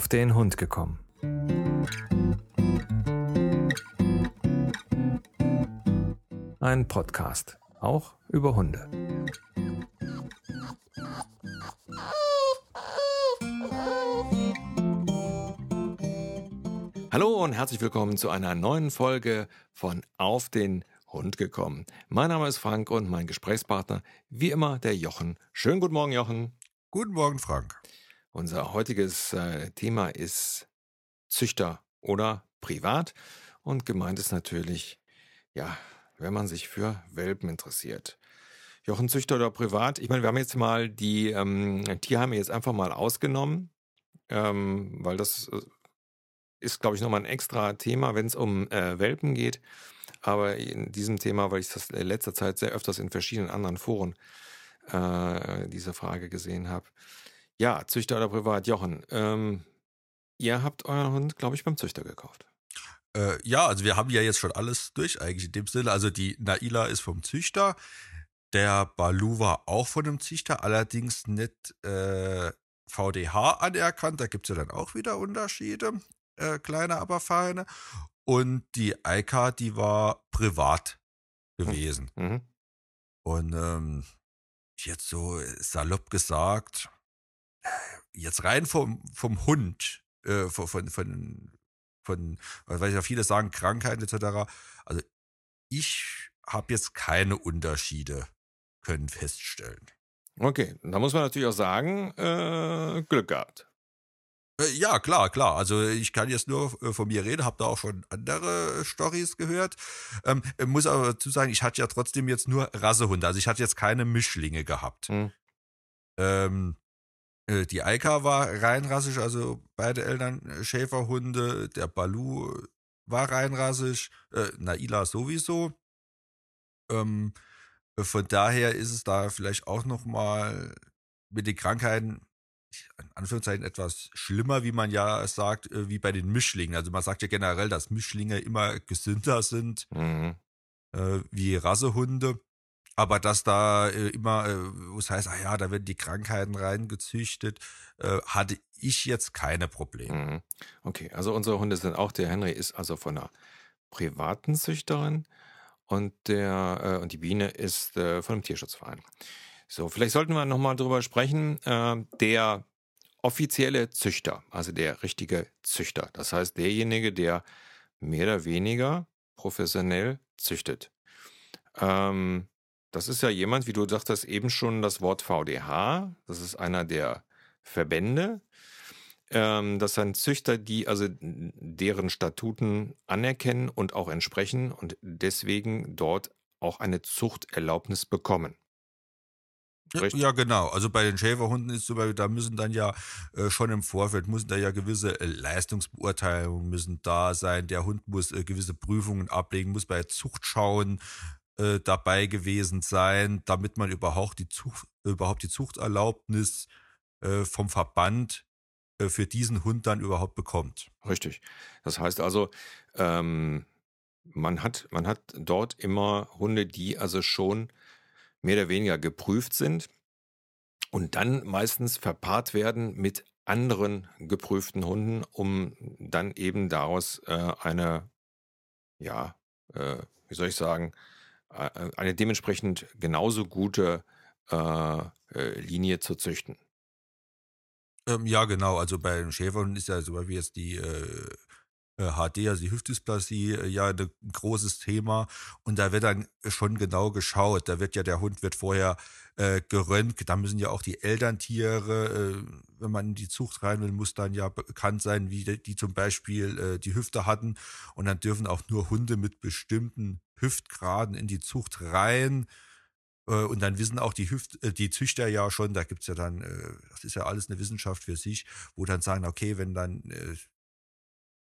auf den Hund gekommen. Ein Podcast, auch über Hunde. Hallo und herzlich willkommen zu einer neuen Folge von Auf den Hund gekommen. Mein Name ist Frank und mein Gesprächspartner, wie immer, der Jochen. Schönen guten Morgen, Jochen. Guten Morgen, Frank. Unser heutiges äh, Thema ist Züchter oder privat und gemeint ist natürlich, ja, wenn man sich für Welpen interessiert. Jochen, Züchter oder privat? Ich meine, wir haben jetzt mal die ähm, Tierheime jetzt einfach mal ausgenommen, ähm, weil das äh, ist, glaube ich, nochmal ein extra Thema, wenn es um äh, Welpen geht. Aber in diesem Thema, weil ich das in letzter Zeit sehr öfters in verschiedenen anderen Foren äh, diese Frage gesehen habe. Ja, Züchter oder privat. Jochen, ähm, ihr habt euren Hund, glaube ich, beim Züchter gekauft. Äh, ja, also wir haben ja jetzt schon alles durch eigentlich in dem Sinne. Also die Naila ist vom Züchter. Der Balu war auch von einem Züchter, allerdings nicht äh, VDH anerkannt. Da gibt es ja dann auch wieder Unterschiede, äh, kleine, aber feine. Und die Eika, die war privat hm. gewesen. Mhm. Und ähm, jetzt so salopp gesagt, jetzt rein vom, vom Hund, äh, von, von, von, von, weil ja viele sagen, Krankheiten etc. Also ich habe jetzt keine Unterschiede können feststellen. Okay, da muss man natürlich auch sagen, äh, Glück gehabt. Äh, ja, klar, klar. Also ich kann jetzt nur äh, von mir reden, habe da auch schon andere Stories gehört. Ähm, muss aber dazu sagen, ich hatte ja trotzdem jetzt nur Rassehunde. Also ich hatte jetzt keine Mischlinge gehabt. Hm. Ähm, äh, die Eika war reinrassig, also beide Eltern Schäferhunde. Der Balu war reinrassig. Äh, Naila sowieso. Ähm, von daher ist es da vielleicht auch nochmal mit den Krankheiten in Anführungszeichen etwas schlimmer, wie man ja sagt, äh, wie bei den Mischlingen. Also man sagt ja generell, dass Mischlinge immer gesünder sind mhm. äh, wie Rassehunde. Aber dass da äh, immer, äh, wo es heißt, ah ja, da werden die Krankheiten reingezüchtet, äh, hatte ich jetzt keine Probleme. Mhm. Okay, also unsere Hunde sind auch, der Henry ist also von einer privaten Züchterin und der äh, und die Biene ist äh, von einem Tierschutzverein. So, vielleicht sollten wir nochmal drüber sprechen. Äh, der offizielle Züchter, also der richtige Züchter, das heißt derjenige, der mehr oder weniger professionell züchtet. Ähm, das ist ja jemand, wie du sagtest, eben schon das Wort VDH. Das ist einer der Verbände. Ähm, das sind Züchter, die also deren Statuten anerkennen und auch entsprechen und deswegen dort auch eine Zuchterlaubnis bekommen. Richtig? Ja, genau. Also bei den Schäferhunden ist so, da müssen dann ja äh, schon im Vorfeld, müssen da ja gewisse äh, Leistungsbeurteilungen müssen da sein. Der Hund muss äh, gewisse Prüfungen ablegen, muss bei Zuchtschauen äh, dabei gewesen sein, damit man überhaupt die, Zucht, überhaupt die Zuchterlaubnis äh, vom Verband äh, für diesen Hund dann überhaupt bekommt. Richtig. Das heißt also, ähm, man, hat, man hat dort immer Hunde, die also schon mehr oder weniger geprüft sind und dann meistens verpaart werden mit anderen geprüften Hunden, um dann eben daraus äh, eine, ja, äh, wie soll ich sagen, eine dementsprechend genauso gute äh, äh, Linie zu züchten. Ähm, ja, genau. Also bei den Schäferhunden ist ja so wie jetzt die äh, HD, äh, also die Hüftdysplasie, äh, ja ein großes Thema. Und da wird dann schon genau geschaut. Da wird ja der Hund wird vorher äh, geröntgt. Da müssen ja auch die Elterntiere, äh, wenn man in die Zucht rein will, muss dann ja bekannt sein, wie die, die zum Beispiel äh, die Hüfte hatten. Und dann dürfen auch nur Hunde mit bestimmten Hüftgraden in die Zucht rein. Äh, und dann wissen auch die, Hüft, die Züchter ja schon, da gibt es ja dann, das ist ja alles eine Wissenschaft für sich, wo dann sagen, okay, wenn dann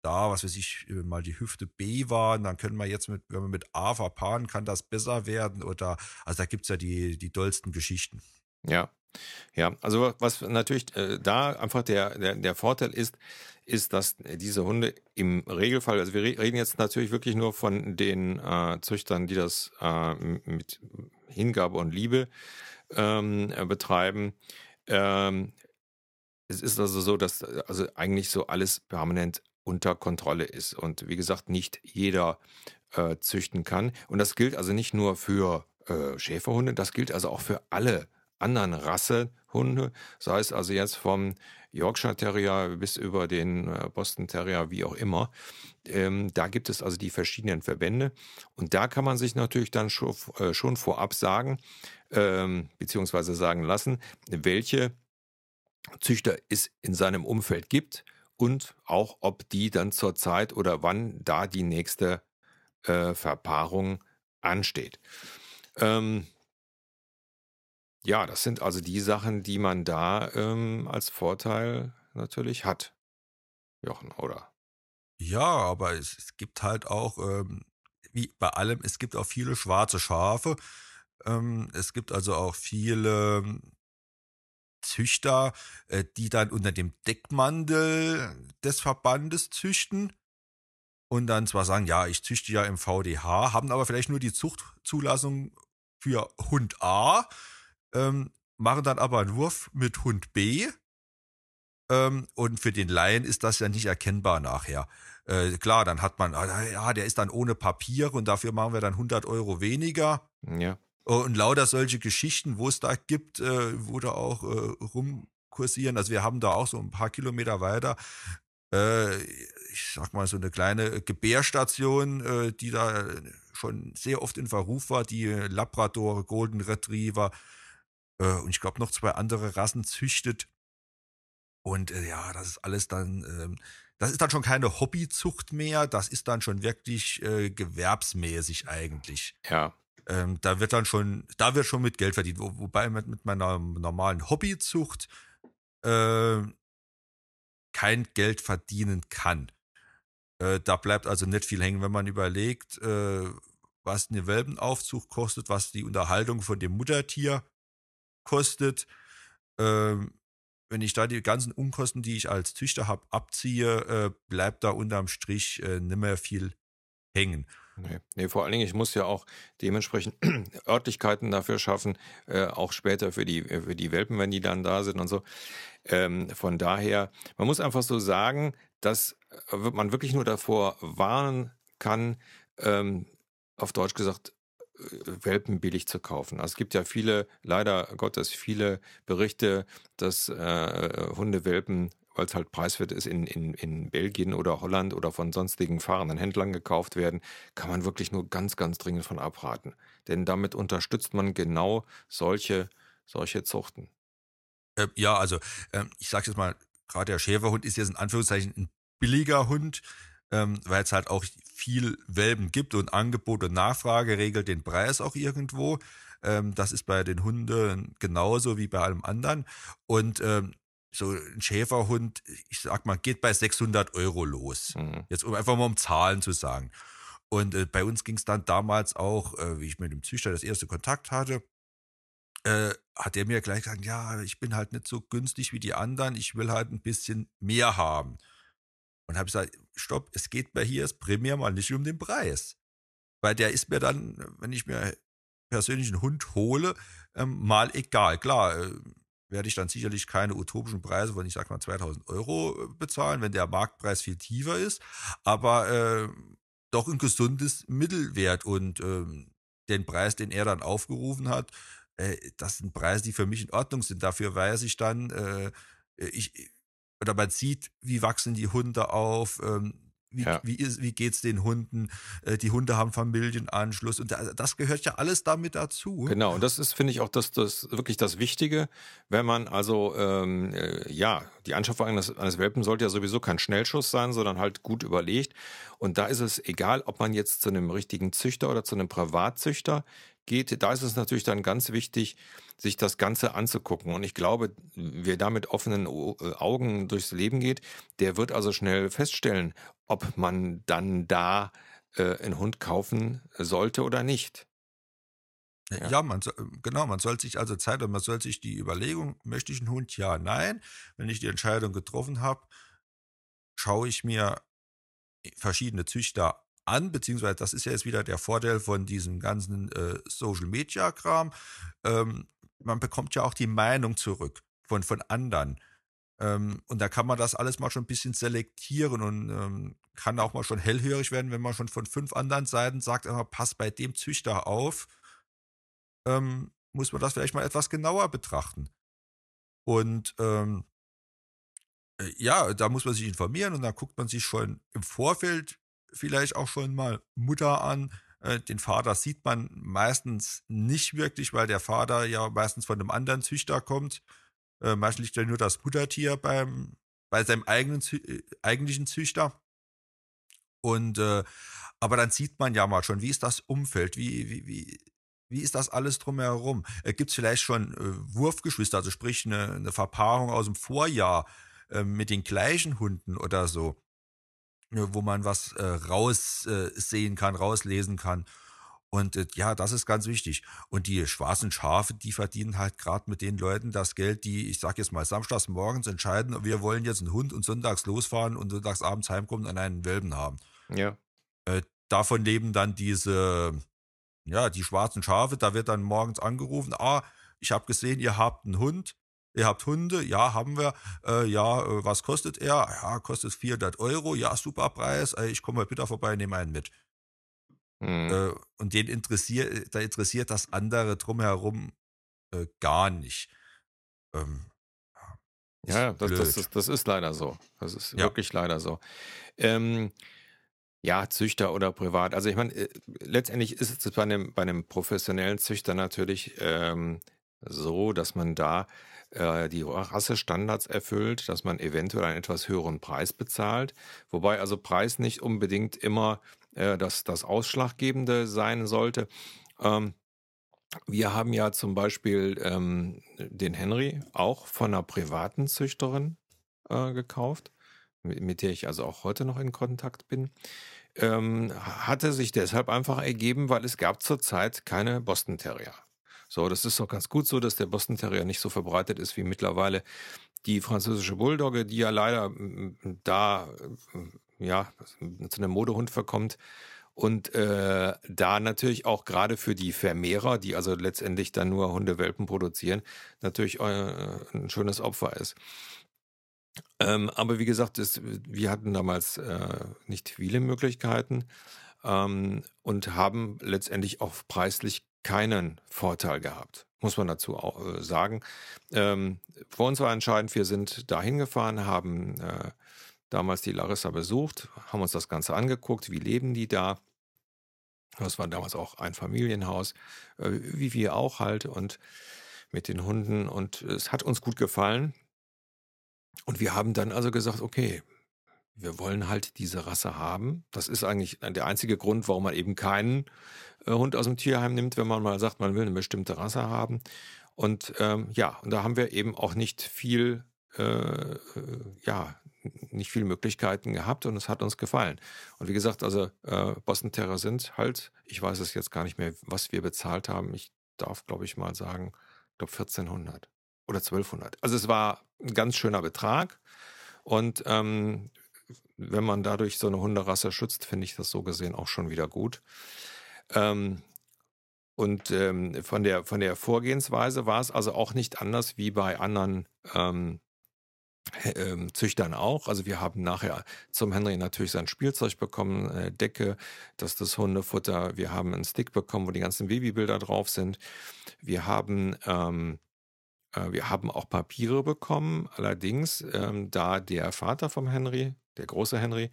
da, was weiß ich, mal die Hüfte B war, dann können wir jetzt mit, wenn man mit A verpaaren, kann das besser werden oder, also da gibt es ja die, die dollsten Geschichten. Ja, ja, also was natürlich äh, da einfach der, der, der Vorteil ist, ist, dass diese Hunde im Regelfall, also wir reden jetzt natürlich wirklich nur von den äh, Züchtern, die das äh, mit Hingabe und Liebe ähm, betreiben. Ähm, Es ist also so, dass also eigentlich so alles permanent unter Kontrolle ist und wie gesagt, nicht jeder äh, züchten kann. Und das gilt also nicht nur für äh, Schäferhunde, das gilt also auch für alle anderen Rassehunde, sei es also jetzt vom Yorkshire Terrier bis über den äh, Boston Terrier, wie auch immer. Ähm, da gibt es also die verschiedenen Verbände und da kann man sich natürlich dann schon, äh, schon vorab sagen, ähm, beziehungsweise sagen lassen, welche Züchter es in seinem Umfeld gibt und auch, ob die dann zur Zeit oder wann da die nächste äh, Verpaarung ansteht. Ähm, ja, das sind also die Sachen, die man da ähm, als Vorteil natürlich hat, Jochen, oder? Ja, aber es, es gibt halt auch, ähm, wie bei allem, es gibt auch viele schwarze Schafe. Ähm, es gibt also auch viele Züchter, äh, die dann unter dem Deckmantel des Verbandes züchten und dann zwar sagen, ja, ich züchte ja im VDH, haben aber vielleicht nur die Zuchtzulassung für Hund A, ähm, machen dann aber einen Wurf mit Hund B. Ähm, und für den Laien ist das ja nicht erkennbar nachher. Äh, klar, dann hat man, ah, ja, der ist dann ohne Papiere und dafür machen wir dann 100 Euro weniger. Ja. Und lauter solche Geschichten, wo es da gibt, äh, wo da auch äh, rumkursieren. Also wir haben da auch so ein paar Kilometer weiter, äh, ich sag mal, so eine kleine Gebärstation, äh, die da schon sehr oft in Verruf war, die Labrador, Golden Retriever äh, und ich glaube noch zwei andere Rassen züchtet. Und äh, ja, das ist alles dann, ähm, das ist dann schon keine Hobbyzucht mehr, das ist dann schon wirklich äh, gewerbsmäßig eigentlich. Ja. Ähm, da wird dann schon, da wird schon mit Geld verdient. Wo, wobei mit, mit meiner normalen Hobbyzucht äh, kein Geld verdienen kann. Äh, da bleibt also nicht viel hängen, wenn man überlegt, äh, was eine Welpenaufzug kostet, was die Unterhaltung von dem Muttertier kostet. Ähm, wenn ich da die ganzen Unkosten, die ich als Züchter habe, abziehe, äh, bleibt da unterm Strich äh, nicht mehr viel hängen. Nee, nee, vor allen Dingen, ich muss ja auch dementsprechend Örtlichkeiten dafür schaffen, äh, auch später für die, für die Welpen, wenn die dann da sind und so. Ähm, von daher, man muss einfach so sagen, dass äh, man wirklich nur davor warnen kann, ähm, auf Deutsch gesagt, äh, Welpen billig zu kaufen. Also es gibt ja viele, leider Gottes, viele Berichte, dass äh, Hundewelpen weil es halt preiswert ist, in, in, in Belgien oder Holland oder von sonstigen fahrenden Händlern gekauft werden, kann man wirklich nur ganz, ganz dringend von abraten. Denn damit unterstützt man genau solche, solche Zuchten. Äh, ja, also äh, ich sage jetzt mal, gerade der Schäferhund ist jetzt in Anführungszeichen ein billiger Hund, ähm, weil es halt auch viel Welpen gibt und Angebot und Nachfrage regelt den Preis auch irgendwo. Ähm, das ist bei den Hunden genauso wie bei allem anderen. Und ähm, so ein Schäferhund, ich sag mal, geht bei 600 Euro los. Mhm. Jetzt um einfach mal um Zahlen zu sagen. Und äh, bei uns ging es dann damals auch, äh, wie ich mit dem Züchter das erste Kontakt hatte, äh, hat er mir gleich gesagt, ja, ich bin halt nicht so günstig wie die anderen, ich will halt ein bisschen mehr haben. Und habe gesagt, stopp, es geht bei hier primär mal nicht um den Preis. Weil der ist mir dann, wenn ich mir persönlich einen Hund hole, ähm, mal egal. Klar, äh, werde ich dann sicherlich keine utopischen Preise von, ich sag mal, 2000 Euro äh, bezahlen, wenn der Marktpreis viel tiefer ist, aber äh, doch ein gesundes Mittelwert und äh, den Preis, den er dann aufgerufen hat, äh, das sind Preise, die für mich in Ordnung sind. Dafür weiß ich dann, äh, ich, oder man sieht, wie wachsen die Hunde auf, ähm, wie, ja. wie, ist, wie geht's den Hunden? Äh, die Hunde haben Familienanschluss und das gehört ja alles damit dazu. Genau, und das ist, finde ich, auch das, das wirklich das Wichtige, wenn man also, ähm, äh, ja, die Anschaffung eines, eines Welpen sollte ja sowieso kein Schnellschuss sein, sondern halt gut überlegt. Und da ist es egal, ob man jetzt zu einem richtigen Züchter oder zu einem Privatzüchter geht. Da ist es natürlich dann ganz wichtig, sich das Ganze anzugucken. Und ich glaube, wer da mit offenen äh, Augen durchs Leben geht, der wird also schnell feststellen, ob man dann da äh, einen Hund kaufen sollte oder nicht. Ja, ja man, genau, man soll sich also Zeit und man soll sich die Überlegung, möchte ich einen Hund? Ja, nein. Wenn ich die Entscheidung getroffen habe, schaue ich mir verschiedene Züchter an, beziehungsweise das ist ja jetzt wieder der Vorteil von diesem ganzen äh, Social Media Kram. Ähm, man bekommt ja auch die Meinung zurück von, von anderen. Ähm, und da kann man das alles mal schon ein bisschen selektieren und ähm, kann auch mal schon hellhörig werden, wenn man schon von fünf anderen Seiten sagt, immer, pass bei dem Züchter auf, ähm, muss man das vielleicht mal etwas genauer betrachten. Und ähm, äh, ja, da muss man sich informieren und dann guckt man sich schon im Vorfeld vielleicht auch schon mal Mutter an. Äh, den Vater sieht man meistens nicht wirklich, weil der Vater ja meistens von einem anderen Züchter kommt. Äh, meistens liegt ja nur das Muttertier beim, bei seinem eigenen, äh, eigentlichen Züchter. Und äh, aber dann sieht man ja mal schon, wie ist das Umfeld, wie, wie, wie, wie ist das alles drumherum? Äh, Gibt es vielleicht schon äh, Wurfgeschwister, also sprich eine, eine Verpaarung aus dem Vorjahr äh, mit den gleichen Hunden oder so, wo man was äh, raussehen kann, rauslesen kann. Und äh, ja, das ist ganz wichtig. Und die schwarzen Schafe, die verdienen halt gerade mit den Leuten das Geld, die, ich sag jetzt mal, samstags morgens entscheiden, wir wollen jetzt einen Hund und sonntags losfahren und sonntags abends heimkommen und einen Welpen haben. Ja. Äh, davon leben dann diese, ja, die schwarzen Schafe, da wird dann morgens angerufen, ah, ich habe gesehen, ihr habt einen Hund, ihr habt Hunde, ja, haben wir, äh, ja, äh, was kostet er? Ja, kostet 400 Euro, ja, super Preis, äh, ich komme mal bitte vorbei, nehme einen mit. Mhm. Äh, und den interessiert, da interessiert das andere drumherum äh, gar nicht. Ähm, ja, das, das, ist, das ist leider so. Das ist ja. wirklich leider so. Ähm, ja, Züchter oder privat. Also ich meine, äh, letztendlich ist es bei einem, bei einem professionellen Züchter natürlich ähm, so, dass man da äh, die Rassestandards erfüllt, dass man eventuell einen etwas höheren Preis bezahlt. Wobei also Preis nicht unbedingt immer äh, das, das Ausschlaggebende sein sollte. Ähm, wir haben ja zum Beispiel ähm, den Henry auch von einer privaten Züchterin äh, gekauft, mit, mit, der ich also auch heute noch in Kontakt bin. Ähm, hatte sich deshalb einfach ergeben, weil es gab zurzeit keine Boston Terrier. So, das ist doch ganz gut so, dass der Boston Terrier nicht so verbreitet ist wie mittlerweile die französische Bulldogge, die ja leider da ja zu einem Modehund verkommt. Und äh, da natürlich auch gerade für die Vermehrer, die also letztendlich dann nur Hundewelpen produzieren, natürlich äh, ein schönes Opfer ist. Ähm, aber wie gesagt, das, wir hatten damals äh, nicht viele Möglichkeiten ähm, und haben letztendlich auch preislich keinen Vorteil gehabt, muss man dazu auch, äh, sagen. Ähm, für uns war entscheidend, wir sind dahin gefahren, haben äh, damals die Larissa besucht, haben uns das Ganze angeguckt, wie leben die da. Das war damals auch ein Familienhaus, äh, wie wir auch halt und mit den Hunden und es hat uns gut gefallen. Und wir haben dann also gesagt, okay, wir wollen halt diese Rasse haben. Das ist eigentlich der einzige Grund, warum man eben keinen äh, Hund aus dem Tierheim nimmt, wenn man mal sagt, man will eine bestimmte Rasse haben. Und ähm, ja, und da haben wir eben auch nicht viel, äh, äh, ja, nicht viele Möglichkeiten gehabt und es hat uns gefallen. Und wie gesagt, also äh, Boston Terror sind halt, ich weiß es jetzt gar nicht mehr, was wir bezahlt haben. Ich darf, glaube ich, mal sagen, ich glaube 1400 oder 1200. Also es war ein ganz schöner Betrag. Und ähm, wenn man dadurch so eine Hunderasse schützt, finde ich das so gesehen auch schon wieder gut. Ähm, und ähm, von, der, von der Vorgehensweise war es also auch nicht anders wie bei anderen ähm, ähm, Züchtern auch. Also wir haben nachher zum Henry natürlich sein Spielzeug bekommen, eine Decke, das ist das Hundefutter. Wir haben einen Stick bekommen, wo die ganzen Babybilder drauf sind. Wir haben ähm, äh, wir haben auch Papiere bekommen. Allerdings, ähm, da der Vater vom Henry, der große Henry,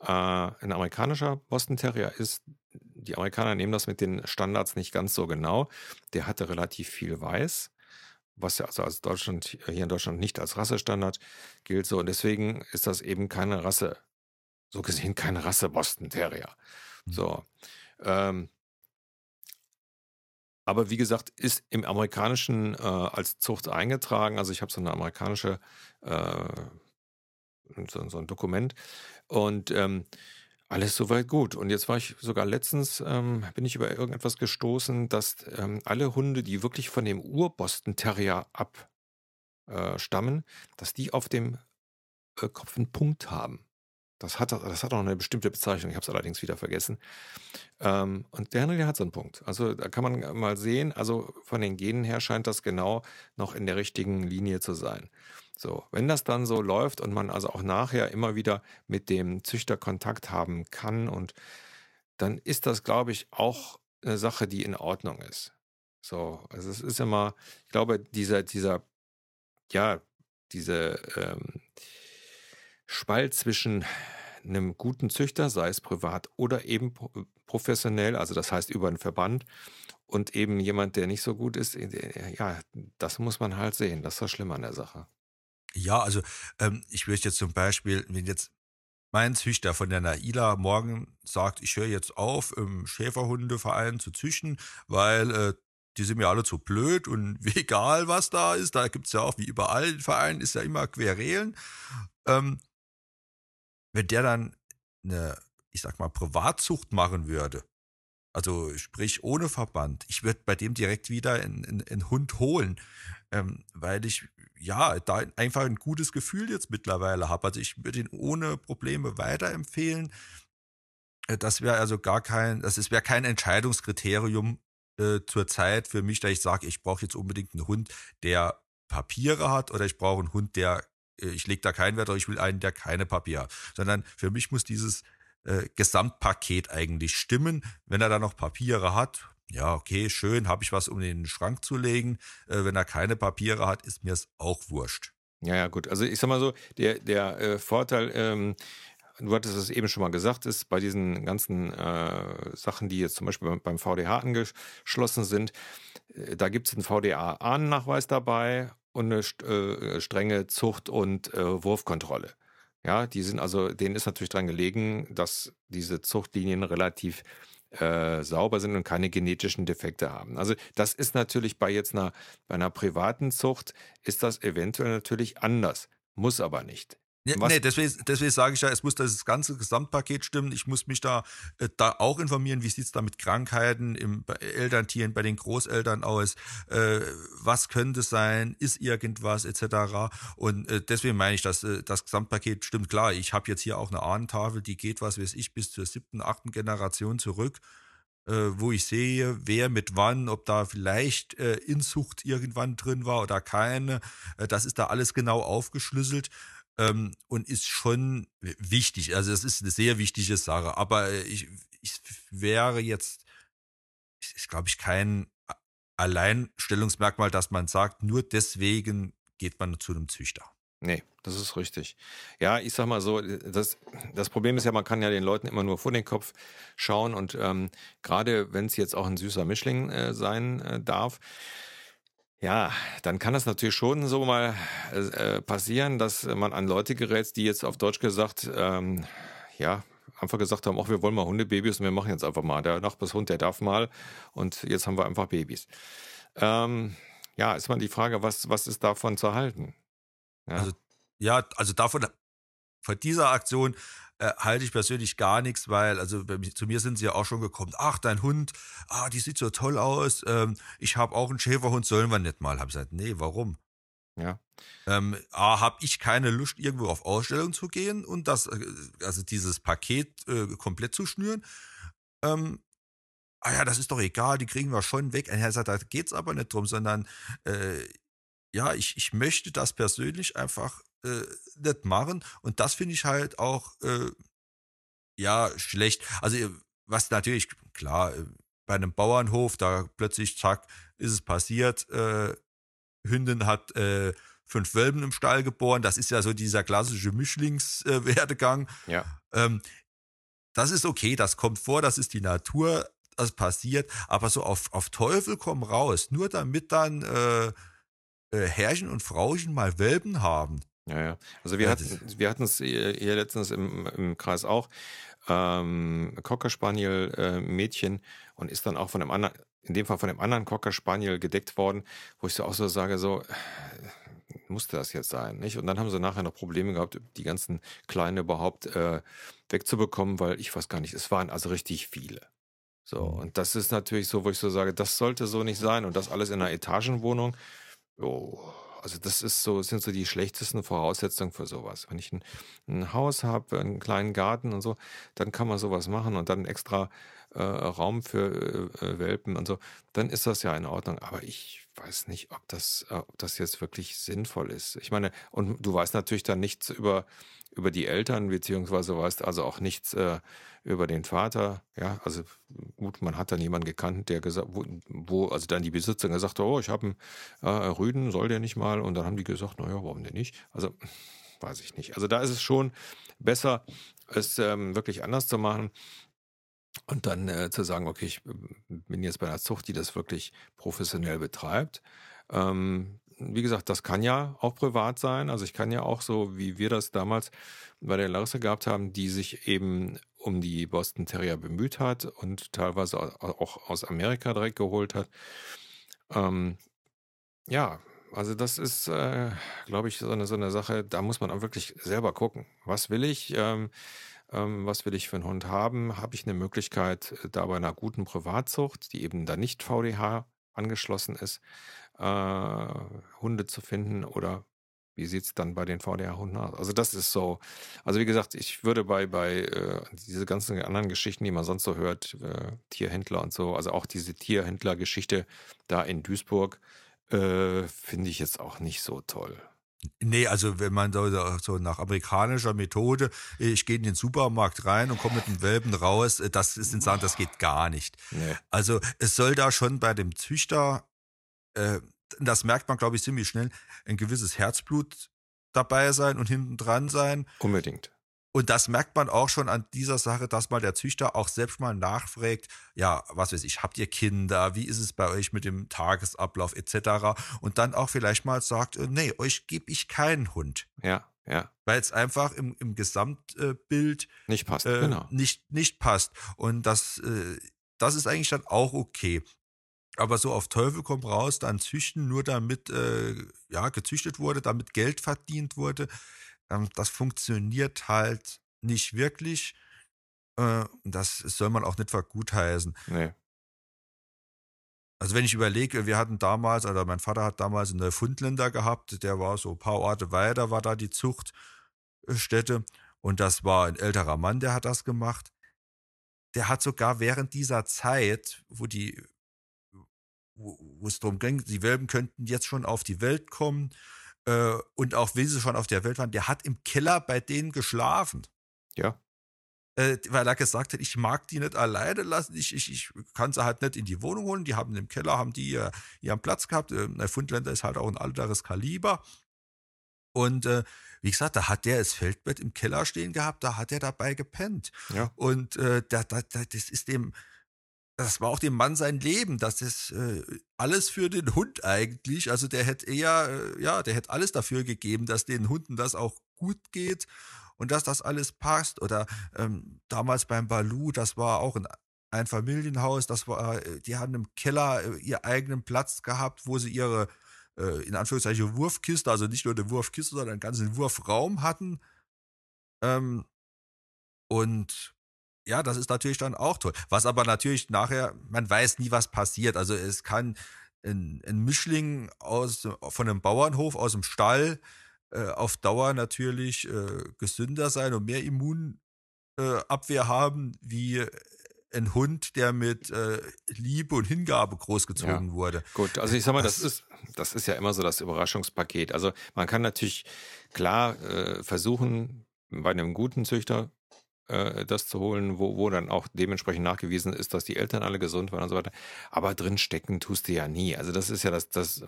äh, ein amerikanischer Boston Terrier ist, die Amerikaner nehmen das mit den Standards nicht ganz so genau. Der hatte relativ viel Weiß, was ja also als Deutschland, hier in Deutschland nicht als Rassestandard gilt so. Und deswegen ist das eben keine Rasse, so gesehen keine Rasse Boston Terrier. Mhm. So. Ähm, aber wie gesagt, ist im amerikanischen äh, als Zucht eingetragen. Also ich habe so eine amerikanische, äh, so, so, ein Dokument. Und ähm, alles soweit gut. Und jetzt war ich sogar letztens, ähm, bin ich über irgendetwas gestoßen, dass ähm, alle Hunde, die wirklich von dem Ur-Boston Terrier abstammen, äh, dass die auf dem äh, Kopf einen Punkt haben. Das hat, das hat auch eine bestimmte Bezeichnung, ich habe es allerdings wieder vergessen. Ähm, und der Henry, der hat so einen Punkt. Also da kann man mal sehen, also von den Genen her scheint das genau noch in der richtigen Linie zu sein. So, wenn das dann so läuft und man also auch nachher immer wieder mit dem Züchter Kontakt haben kann und dann ist das, glaube ich, auch eine Sache, die in Ordnung ist. So, also es ist immer, ich glaube, dieser, dieser, ja, diese ähm, Spalt zwischen einem guten Züchter, sei es privat oder eben professionell, also das heißt über einen Verband, und eben jemand, der nicht so gut ist, ja, das muss man halt sehen. Das ist das Schlimme an der Sache. Ja, also ähm, ich würde jetzt zum Beispiel, wenn jetzt mein Züchter von der Naila morgen sagt, ich höre jetzt auf, im Schäferhundeverein zu züchten, weil äh, die sind mir alle zu blöd und egal was da ist, da gibt es ja auch wie überall in Vereinen, ist ja immer Querelen. Ähm, wenn der dann eine, ich sag mal, Privatzucht machen würde, also sprich ohne Verband, ich würde bei dem direkt wieder einen Hund holen, ähm, weil ich ja da einfach ein gutes Gefühl jetzt mittlerweile habe. Also ich würde ihn ohne Probleme weiterempfehlen. Äh, das wäre also gar kein, das wäre kein Entscheidungskriterium äh, zur Zeit für mich, da ich sage, ich brauche jetzt unbedingt einen Hund, der Papiere hat oder ich brauche einen Hund, der, ich lege da keinen Wert, aber ich will einen, der keine Papiere hat. Sondern für mich muss dieses äh, Gesamtpaket eigentlich stimmen. Wenn er da noch Papiere hat, ja, okay, schön, habe ich was, um in den Schrank zu legen. Äh, wenn er keine Papiere hat, ist mir es auch wurscht. Ja, ja, gut. Also ich sag mal so, der, der äh, Vorteil, ähm, du hattest es eben schon mal gesagt, ist bei diesen ganzen äh, Sachen, die jetzt zum Beispiel beim, beim VDH angeschlossen sind, äh, da gibt es einen VDA-Ahnennachweis dabei und eine äh, strenge Zucht- und äh, Wurfkontrolle. Ja, die sind also, denen ist natürlich dran gelegen, dass diese Zuchtlinien relativ äh, sauber sind und keine genetischen Defekte haben. Also das ist natürlich bei jetzt einer, bei einer privaten Zucht ist das eventuell natürlich anders, muss aber nicht. Ja, nee, deswegen, deswegen sage ich ja, es muss das ganze Gesamtpaket stimmen. Ich muss mich da, äh, da auch informieren, wie sieht es da mit Krankheiten im bei Elterntieren, bei den Großeltern aus, äh, was könnte sein, ist irgendwas etc. Und äh, deswegen meine ich, dass äh, das Gesamtpaket stimmt. Klar, ich habe jetzt hier auch eine Ahnentafel, die geht, was weiß ich, bis zur siebten, achten Generation zurück. Äh, wo ich sehe, wer mit wann, ob da vielleicht äh, Inzucht irgendwann drin war oder keine. Äh, das ist da alles genau aufgeschlüsselt ähm, und ist schon wichtig. Also es ist eine sehr wichtige Sache. Aber äh, ich, ich wäre jetzt, ist glaube ich kein Alleinstellungsmerkmal, dass man sagt, nur deswegen geht man zu einem Züchter. Nee, das ist richtig. Ja, ich sag mal so, das, das Problem ist ja, man kann ja den Leuten immer nur vor den Kopf schauen und ähm, gerade wenn es jetzt auch ein süßer Mischling äh, sein äh, darf, ja, dann kann das natürlich schon so mal äh, passieren, dass man an Leute gerät, die jetzt auf Deutsch gesagt, ähm, ja, einfach gesagt haben, ach, wir wollen mal Hundebabys und wir machen jetzt einfach mal. Der Nachbarshund, der darf mal und jetzt haben wir einfach Babys. Ähm, ja, ist mal die Frage, was, was ist davon zu halten? Ja. Also, ja, also davon, von dieser Aktion äh, halte ich persönlich gar nichts, weil, also zu mir sind sie ja auch schon gekommen, ach, dein Hund, ah, die sieht so toll aus, ähm, ich habe auch einen Schäferhund, sollen wir nicht mal? Hab gesagt, nee, warum? Ja. Ähm, A, habe ich keine Lust, irgendwo auf Ausstellung zu gehen und das, äh, also dieses Paket äh, komplett zu schnüren. Ähm, ah ja, das ist doch egal, die kriegen wir schon weg. Er sagt, da geht's aber nicht drum, sondern äh, ja, ich, ich möchte das persönlich einfach äh, nicht machen. Und das finde ich halt auch, äh, ja, schlecht. Also, äh, was natürlich, klar, äh, bei einem Bauernhof, da plötzlich, zack, ist es passiert, äh, Hündin hat äh, fünf Wölben im Stall geboren. Das ist ja so dieser klassische Mischlingswerdegang. Äh, ja. Ähm, das ist okay, das kommt vor, das ist die Natur, das passiert, aber so auf, auf Teufel komm raus, nur damit dann äh, äh, Herrchen und Frauchen mal Welpen haben. Ja, ja. Also wir hatten wir hatten es hier letztens im, im Kreis auch ähm, Cocker Spaniel äh, Mädchen und ist dann auch von einem anderen, in dem Fall von einem anderen Cocker Spaniel gedeckt worden, wo ich so auch so sage, so äh, musste das jetzt sein, nicht? Und dann haben sie nachher noch Probleme gehabt, die ganzen Kleinen überhaupt äh, wegzubekommen, weil ich weiß gar nicht, es waren also richtig viele. So, mhm. und das ist natürlich so, wo ich so sage, das sollte so nicht sein und das alles in einer Etagenwohnung. Oh, also das ist so, sind so die schlechtesten Voraussetzungen für sowas. Wenn ich ein, ein Haus habe, einen kleinen Garten und so, dann kann man sowas machen und dann extra äh, Raum für äh, äh, Welpen und so, dann ist das ja in Ordnung. Aber ich weiß nicht, ob das, äh, ob das jetzt wirklich sinnvoll ist. Ich meine, und du weißt natürlich dann nichts über, über die Eltern, beziehungsweise weißt also auch nichts äh, über den Vater. Ja, also gut, man hat dann jemanden gekannt, der gesagt, wo, wo also dann die Besitzer gesagt hat, oh, ich habe einen äh, Rüden, soll der nicht mal? Und dann haben die gesagt, naja, warum denn nicht? Also weiß ich nicht. Also da ist es schon besser, es ähm, wirklich anders zu machen. Und dann äh, zu sagen, okay, ich bin jetzt bei einer Zucht, die das wirklich professionell betreibt. Ähm, wie gesagt, das kann ja auch privat sein. Also ich kann ja auch so, wie wir das damals bei der Larissa gehabt haben, die sich eben um die Boston Terrier bemüht hat und teilweise auch aus Amerika direkt geholt hat. Ähm, ja, also das ist, äh, glaube ich, so eine, so eine Sache, da muss man auch wirklich selber gucken. Was will ich? Ähm, ähm, was will ich für einen Hund haben? Habe ich eine Möglichkeit, äh, da bei einer guten Privatzucht, die eben da nicht VDH angeschlossen ist, äh, Hunde zu finden oder wie sieht es dann bei den VDH-Hunden aus? Also das ist so, also wie gesagt, ich würde bei, bei äh, diese ganzen anderen Geschichten, die man sonst so hört, äh, Tierhändler und so, also auch diese Tierhändler-Geschichte da in Duisburg, äh, finde ich jetzt auch nicht so toll. Nee, also wenn man so, so nach amerikanischer Methode, ich gehe in den Supermarkt rein und komme mit dem Welpen raus, äh, das ist interessant, das geht gar nicht. Nee. Also es soll da schon bei dem Züchter, äh, das merkt man, glaube ich, ziemlich schnell, ein gewisses Herzblut dabei sein und hinten dran sein. Unbedingt. Und das merkt man auch schon an dieser Sache, dass mal der Züchter auch selbst mal nachfragt, ja, was weiß ich, habt ihr Kinder, wie ist es bei euch mit dem Tagesablauf etc. Und dann auch vielleicht mal sagt, äh, nee, euch gebe ich keinen Hund. Ja, ja. Weil es einfach im, im Gesamtbild nicht passt, äh, genau. Nicht, nicht passt. Und das, äh, das ist eigentlich dann auch okay. Aber so auf Teufel kommt raus, dann züchten, nur damit äh, ja, gezüchtet wurde, damit Geld verdient wurde ähm, das funktioniert halt nicht wirklich. Äh, das soll man auch nicht vergutheißen. Nee. Also wenn ich überlege, wir hatten damals, oder mein Vater hat damals einen Neufundländer gehabt, der war so ein paar Orte weiter, war da die Zuchtstätte. Und das war ein älterer Mann, der hat das gemacht. Der hat sogar während dieser Zeit, wo die, wo es darum ging, die Welpen könnten jetzt schon auf die Welt kommen, äh, und auch wenn sie schon auf der Welt waren, der hat im Keller bei denen geschlafen. Ja. Äh, weil er gesagt hat, ich mag die nicht alleine lassen, ich, ich, ich kann sie halt nicht in die Wohnung holen. Die haben im Keller, haben die ihr, ihren Platz gehabt. Äh, der Fundländer ist halt auch ein alteres Kaliber. Und äh, wie gesagt, da hat der das Feldbett im Keller stehen gehabt, da hat er dabei gepennt. Ja. Und äh, da, da, da, das ist dem, das war auch dem Mann sein Leben. Das ist äh, alles für den Hund eigentlich. Also der hätte eher, äh, ja, der hätte alles dafür gegeben, dass den Hunden das auch gut geht und dass das alles passt. Oder ähm, damals beim Balu, das war auch ein ein Familienhaus, das war, äh, die hatten im Keller äh, ihren eigenen Platz gehabt, wo sie ihre, äh, in Anführungszeichen, Wurfkiste, also nicht nur eine Wurfkiste, sondern einen ganzen Wurfraum hatten. Ähm, und ja, das ist natürlich dann auch toll. Was aber natürlich nachher, man weiß nie, was passiert. Also es kann ein, ein Mischling aus, von einem Bauernhof, aus dem Stall, äh, auf Dauer natürlich äh, gesünder sein und mehr Immunabwehr äh, haben, wie ein Hund, der mit äh, Liebe und Hingabe großgezogen ja. wurde. Gut, also ich sag mal, das, das, ist, das ist ja immer so das Überraschungspaket. Also man kann natürlich klar äh, versuchen, bei einem guten Züchter äh, das zu holen, wo, wo dann auch dementsprechend nachgewiesen ist, dass die Eltern alle gesund waren und so weiter. Aber drin stecken tust du ja nie. Also das ist ja das, das,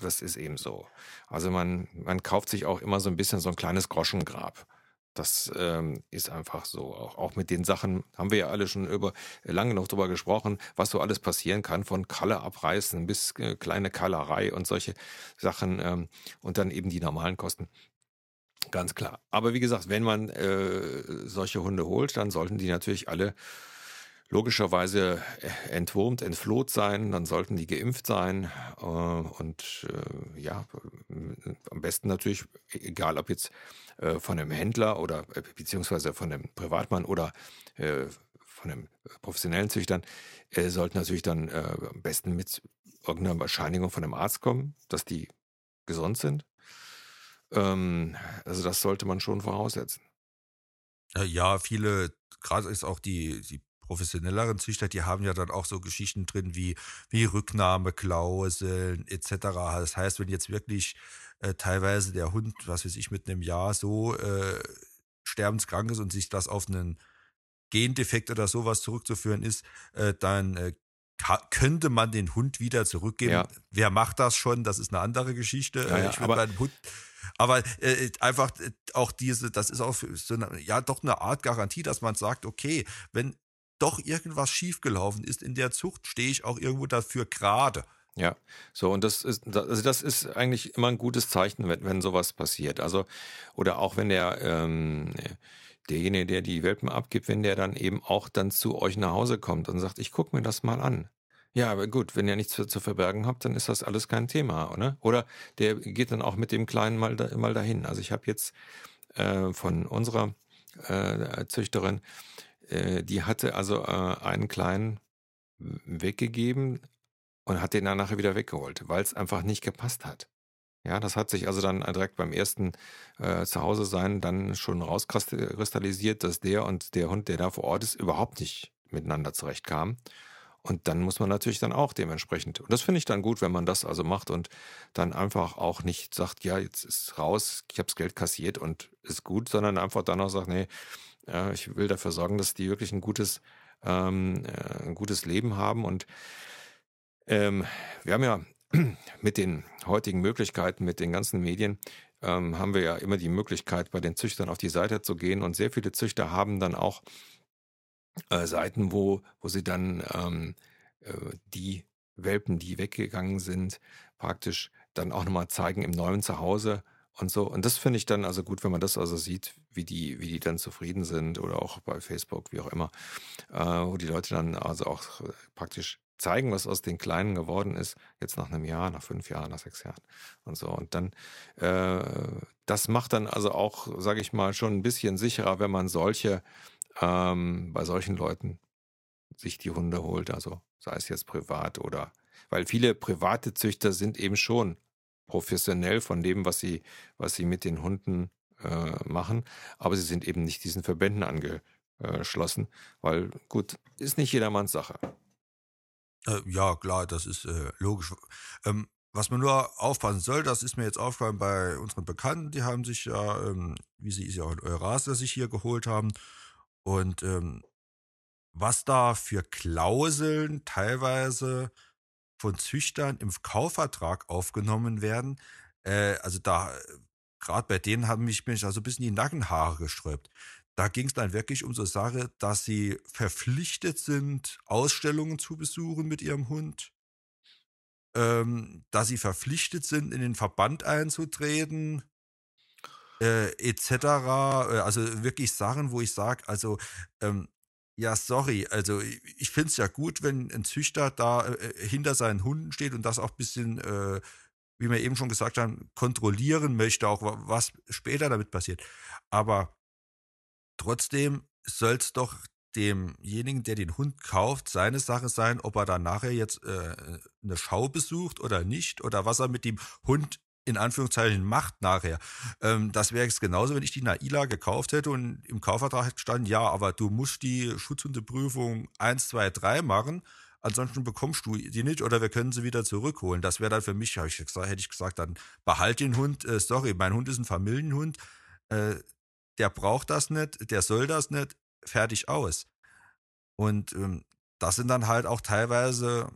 das ist eben so. Also man, man kauft sich auch immer so ein bisschen so ein kleines Groschengrab. Das ähm, ist einfach so. Auch, auch mit den Sachen haben wir ja alle schon über lange noch drüber gesprochen, was so alles passieren kann, von Kalle abreißen bis äh, kleine Kallerei und solche Sachen ähm, und dann eben die normalen Kosten. Ganz klar. Aber wie gesagt, wenn man äh, solche Hunde holt, dann sollten die natürlich alle logischerweise äh, entwurmt, entfloht sein, dann sollten die geimpft sein äh, und äh, ja, am besten natürlich, egal ob jetzt äh, von einem Händler oder äh, beziehungsweise von einem Privatmann oder äh, von einem professionellen Züchtern, sollten natürlich dann am besten mit irgendeiner Bescheinigung von einem Arzt kommen, dass die gesund sind. Ähm, also das sollte man schon voraussetzen. Äh, ja, viele, gerade ist auch die, die professionelleren Züchter, die haben ja dann auch so Geschichten drin wie, wie Rücknahmeklauseln etc. Das heißt, wenn jetzt wirklich äh, teilweise der Hund, was weiß ich, mit einem Jahr so äh, sterbenskrank ist und sich das auf einen Gendefekt oder sowas zurückzuführen ist, äh, dann äh, könnte man den Hund wieder zurückgeben. Ja. Wer macht das schon? Das ist eine andere Geschichte. Ja, ja, ich aber, Hund, aber äh, einfach äh, auch diese, das ist auch so eine, ja doch eine Art Garantie, dass man sagt, okay, wenn doch irgendwas schiefgelaufen ist in der Zucht, stehe ich auch irgendwo dafür gerade. Ja, so und das ist, also das ist eigentlich immer ein gutes Zeichen, wenn, wenn sowas passiert. Also, oder auch wenn der ähm, derjenige, der die Welpen abgibt, wenn der dann eben auch dann zu euch nach Hause kommt und sagt, ich gucke mir das mal an. Ja, aber gut, wenn ihr nichts zu, verbergen habt, dann ist das alles kein Thema, oder? Oder der geht dann auch mit dem Kleinen mal, da, mal dahin. Also ich habe jetzt äh, von unserer äh, Züchterin, äh, die hatte also äh, einen Kleinen weggegeben, und hat den dann nachher wieder weggeholt, weil es einfach nicht gepasst hat. Ja, das hat sich also dann direkt beim ersten äh, Zuhause sein dann schon rauskristallisiert, dass der und der Hund, der da vor Ort ist, überhaupt nicht miteinander zurechtkamen. Und dann muss man natürlich dann auch dementsprechend. Und das finde ich dann gut, wenn man das also macht und dann einfach auch nicht sagt, ja, jetzt ist raus, ich habe das Geld kassiert und ist gut, sondern einfach dann auch sagt, nee, äh, ich will dafür sorgen, dass die wirklich ein gutes, ähm, äh, ein gutes Leben haben und ähm, wir haben ja mit den heutigen Möglichkeiten, mit den ganzen Medien, ähm, haben wir ja immer die Möglichkeit, bei den Züchtern auf die Seite zu gehen. Und sehr viele Züchter haben dann auch äh, Seiten, wo, wo sie dann ähm, äh, die Welpen, die weggegangen sind, praktisch dann auch nochmal zeigen im neuen Zuhause und so. Und das finde ich dann also gut, wenn man das also sieht, wie die, wie die dann zufrieden sind oder auch bei Facebook, wie auch immer, äh, wo die Leute dann also auch äh, praktisch zeigen, was aus den Kleinen geworden ist, jetzt nach einem Jahr, nach fünf Jahren, nach sechs Jahren und so. Und dann, äh, das macht dann also auch, sage ich mal, schon ein bisschen sicherer, wenn man solche, ähm, bei solchen Leuten sich die Hunde holt, also sei es jetzt privat oder, weil viele private Züchter sind eben schon professionell von dem, was sie, was sie mit den Hunden äh, machen, aber sie sind eben nicht diesen Verbänden angeschlossen, weil gut, ist nicht jedermanns Sache. Äh, ja, klar, das ist äh, logisch. Ähm, was man nur aufpassen soll, das ist mir jetzt aufgefallen bei unseren Bekannten, die haben sich ja, ähm, wie sie es ja auch in Eurasien sich hier geholt haben. Und ähm, was da für Klauseln teilweise von Züchtern im Kaufvertrag aufgenommen werden, äh, also da, gerade bei denen haben mich, mich also ein bisschen die Nackenhaare gesträubt. Da ging es dann wirklich um so Sache, dass sie verpflichtet sind, Ausstellungen zu besuchen mit ihrem Hund, ähm, dass sie verpflichtet sind, in den Verband einzutreten, äh, etc. Äh, also wirklich Sachen, wo ich sage, also ähm, ja, sorry, also ich finde es ja gut, wenn ein Züchter da äh, hinter seinen Hunden steht und das auch ein bisschen, äh, wie wir eben schon gesagt haben, kontrollieren möchte, auch was später damit passiert. Aber Trotzdem soll es doch demjenigen, der den Hund kauft, seine Sache sein, ob er dann nachher jetzt äh, eine Schau besucht oder nicht oder was er mit dem Hund in Anführungszeichen macht nachher. Ähm, das wäre jetzt genauso, wenn ich die Naila gekauft hätte und im Kaufvertrag stand, ja, aber du musst die Schutzhundeprüfung 1, 2, 3 machen, ansonsten bekommst du die nicht oder wir können sie wieder zurückholen. Das wäre dann für mich, ich gesagt, hätte ich gesagt, dann behalt den Hund, äh, sorry, mein Hund ist ein Familienhund, äh, der braucht das nicht, der soll das nicht, fertig aus. Und ähm, das sind dann halt auch teilweise,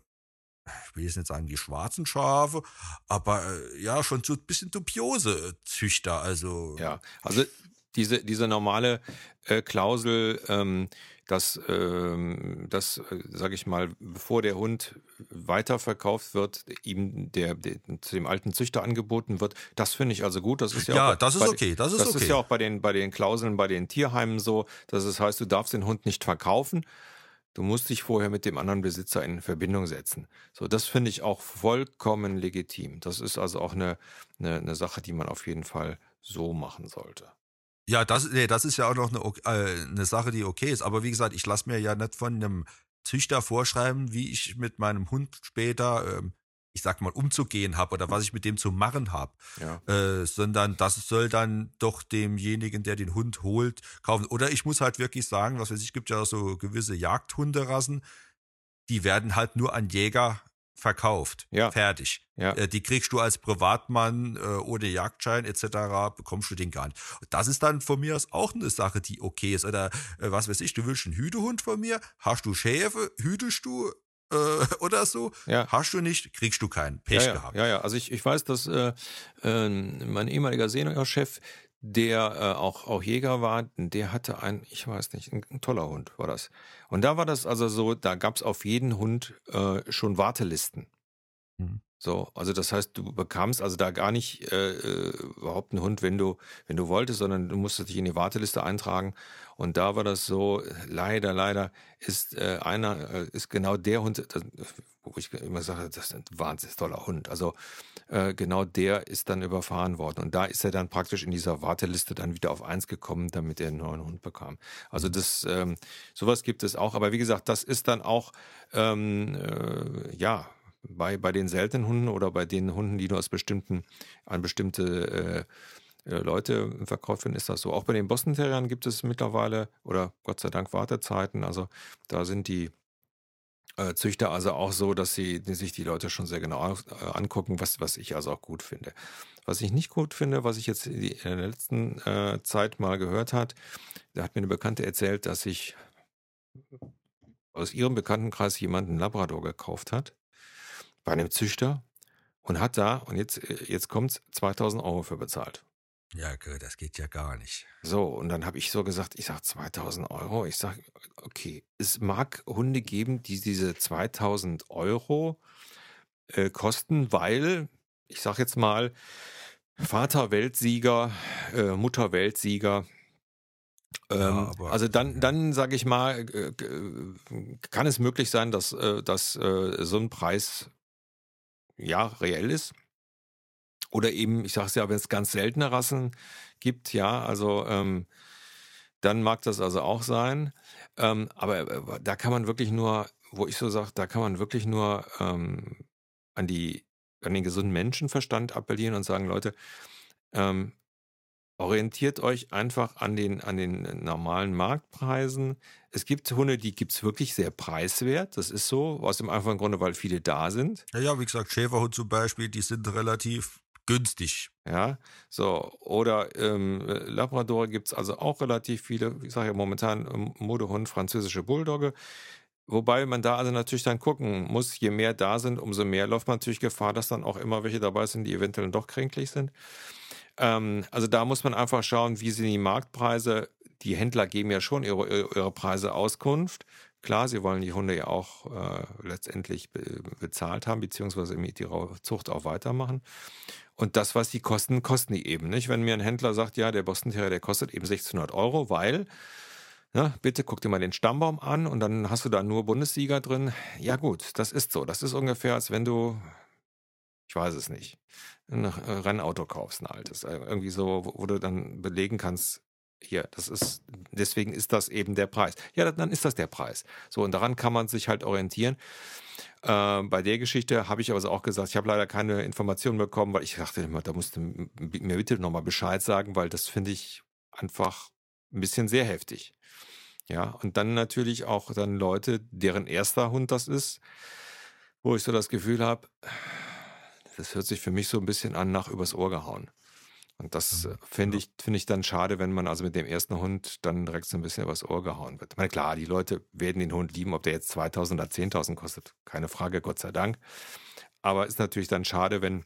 ich will jetzt nicht sagen die schwarzen Schafe, aber äh, ja, schon so ein bisschen dubiose Züchter. Also ja, also diese, diese normale äh, Klausel, ähm, dass, ähm, dass äh, sage ich mal, bevor der Hund weiterverkauft wird, ihm der, der, zu dem alten Züchter angeboten wird, das finde ich also gut. Das ist ja, ja auch das ist okay. Das ist das okay. ist ja auch bei den, bei den Klauseln, bei den Tierheimen so, dass es heißt, du darfst den Hund nicht verkaufen. Du musst dich vorher mit dem anderen Besitzer in Verbindung setzen. So, das finde ich auch vollkommen legitim. Das ist also auch eine, eine, eine Sache, die man auf jeden Fall so machen sollte. Ja, das, nee, das ist ja auch noch eine, äh, eine Sache, die okay ist. Aber wie gesagt, ich lasse mir ja nicht von einem Züchter vorschreiben, wie ich mit meinem Hund später ähm, ich sag mal, umzugehen habe oder was ich mit dem zu machen habe, Ja. äh, sondern das soll dann doch demjenigen, der den Hund holt, kaufen. Oder ich muss halt wirklich sagen, was weiß ich, gibt ja so gewisse Jagdhunderassen, die werden halt nur an Jäger verkauft. Ja. Fertig. Ja. Äh, die kriegst du als Privatmann äh, ohne Jagdschein etc. bekommst du den gar nicht. Das ist dann von mir aus auch eine Sache, die okay ist. Oder äh, was weiß ich, du willst einen Hütehund von mir, hast du Schäfe, hütest du oder so, Ja. hast du nicht, kriegst du keinen. Pech ja, ja, gehabt. Ja, ja. Also ich, ich weiß, dass äh, äh, mein ehemaliger Seniorchef, der äh, auch, auch Jäger war, der hatte ein, ich weiß nicht, ein, ein toller Hund war das. Und da war das also so, da gab es auf jeden Hund äh, schon Wartelisten. Mhm. So, also das heißt, du bekamst also da gar nicht äh, äh, überhaupt einen Hund, wenn du, wenn du wolltest, sondern du musstest dich in die Warteliste eintragen. Und da war das so, leider, leider ist äh, einer, äh, ist genau der Hund, das, wo ich immer sage, das ist ein wahnsinnig toller Hund. Also äh, genau der ist dann überfahren worden. Und da ist er dann praktisch in dieser Warteliste dann wieder auf eins gekommen, damit er einen neuen Hund bekam. Also das, ähm, sowas gibt es auch. Aber wie gesagt, das ist dann auch, ähm, äh, ja, bei, bei den seltenen Hunden oder bei den Hunden, die nur aus bestimmten, an bestimmte äh, äh, Leute verkauft werden, ist das so. Auch bei den Boston Terriern gibt es mittlerweile, oder Gott sei Dank Wartezeiten. Also da sind die äh, Züchter also auch so, dass sie die sich die Leute schon sehr genau äh, angucken, was, was ich also auch gut finde. Was ich nicht gut finde, was ich jetzt in der letzten äh, Zeit mal gehört hat, da hat mir eine Bekannte erzählt, dass sich aus ihrem Bekanntenkreis jemand einen Labrador gekauft hat bei einem Züchter und hat da, und jetzt, äh, jetzt kommt's, 2000 Euro für bezahlt. Ja, gut, das geht ja gar nicht. So, und dann habe ich so gesagt, ich sag 2000 Euro. Ich sag, okay, es mag Hunde geben, die diese 2000 Euro äh, kosten, weil, ich sag jetzt mal, Vater Weltsieger, äh, Mutter Weltsieger. Ähm, Ja, aber- also dann, dann sage ich mal, äh, äh, kann es möglich sein, dass, dass so ein Preis ja reell ist. Oder eben, ich sage es ja, wenn es ganz seltene Rassen gibt, ja, also ähm, dann mag das also auch sein. Ähm, aber äh, da kann man wirklich nur, wo ich so sage, da kann man wirklich nur ähm, an die, an den gesunden Menschenverstand appellieren und sagen, Leute, ähm, orientiert euch einfach an den, an den normalen Marktpreisen. Es gibt Hunde, die gibt's wirklich sehr preiswert. Das ist so, aus dem einfachen Grunde, weil viele da sind. Ja, ja, wie gesagt, Schäferhund zum Beispiel, die sind relativ günstig. Ja, so. Oder ähm, Labrador gibt's also auch relativ viele. Ich sage ja momentan ähm, Modehund, französische Bulldogge. Wobei man da also natürlich dann gucken muss, je mehr da sind, umso mehr läuft man natürlich Gefahr, dass dann auch immer welche dabei sind, die eventuell doch kränklich sind. Ähm, also da muss man einfach schauen, wie sind die Marktpreise. Die Händler geben ja schon ihre, ihre Preise Auskunft. Klar, sie wollen die Hunde ja auch äh, letztendlich be bezahlt haben, beziehungsweise mit ihrer Zucht auch weitermachen. Und das, was die kosten, kosten die eben. Nicht? Wenn mir ein Händler sagt, ja, der Boston Terrier, der kostet eben 1600 Euro, weil, na, bitte guck dir mal den Stammbaum an und dann hast du da nur Bundessieger drin. Ja gut, das ist so. Das ist ungefähr, als wenn du, ich weiß es nicht, ein Rennauto kaufst, ein altes. Äh, Irgendwie so, wo, wo du dann belegen kannst, hier, das ist, deswegen ist das eben der Preis. Ja, dann ist das der Preis. So, und daran kann man sich halt orientieren. Äh, bei der Geschichte habe ich aber auch gesagt, ich habe leider keine Informationen bekommen, weil ich dachte immer, da musst du mir bitte nochmal Bescheid sagen, weil das finde ich einfach ein bisschen sehr heftig. Ja, und dann natürlich auch dann Leute, deren erster Hund das ist, wo ich so das Gefühl habe, das hört sich für mich so ein bisschen an nach übers Ohr gehauen. Und das äh, finde ich, finde ich dann schade, wenn man also mit dem ersten Hund dann direkt so ein bisschen übers Ohr gehauen wird. Ich meine, klar, die Leute werden den Hund lieben, ob der jetzt 2000 oder 10.000 kostet. Keine Frage, Gott sei Dank. Aber ist natürlich dann schade, wenn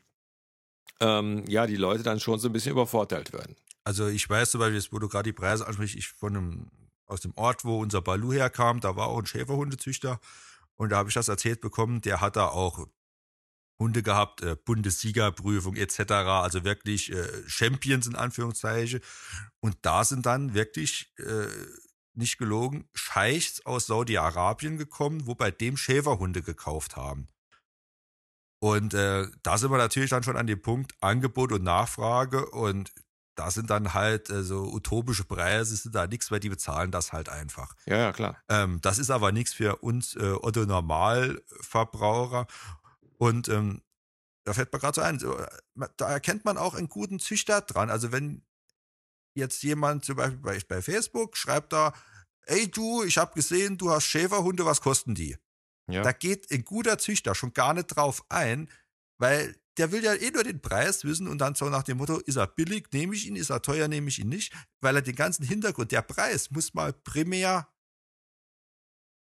ähm, ja, die Leute dann schon so ein bisschen übervorteilt werden. Also ich weiß zum Beispiel, wo du gerade die Preise ansprichst, ich von einem, aus dem Ort, wo unser Balu herkam, da war auch ein Schäferhundezüchter und da habe ich das erzählt bekommen, der hat da auch Hunde gehabt, äh, Bundessiegerprüfung etc., also wirklich äh, Champions in Anführungszeichen. Und da sind dann wirklich, äh, nicht gelogen, Scheichs aus Saudi-Arabien gekommen, wo bei dem Schäferhunde gekauft haben. Und äh, da sind wir natürlich dann schon an dem Punkt Angebot und Nachfrage und da sind dann halt äh, so utopische Preise, sind da nichts, weil die bezahlen das halt einfach. Ja, ja, klar. Ähm, das ist aber nichts für uns äh, Otto Normalverbraucher. Und ähm, da fällt mir gerade so ein, da erkennt man auch einen guten Züchter dran. Also wenn jetzt jemand zum Beispiel bei, bei Facebook schreibt da, ey du, ich habe gesehen, du hast Schäferhunde, was kosten die? Ja. Da geht ein guter Züchter schon gar nicht drauf ein, weil der will ja eh nur den Preis wissen und dann so nach dem Motto, ist er billig, nehme ich ihn, ist er teuer, nehme ich ihn nicht, weil er den ganzen Hintergrund, der Preis muss mal primär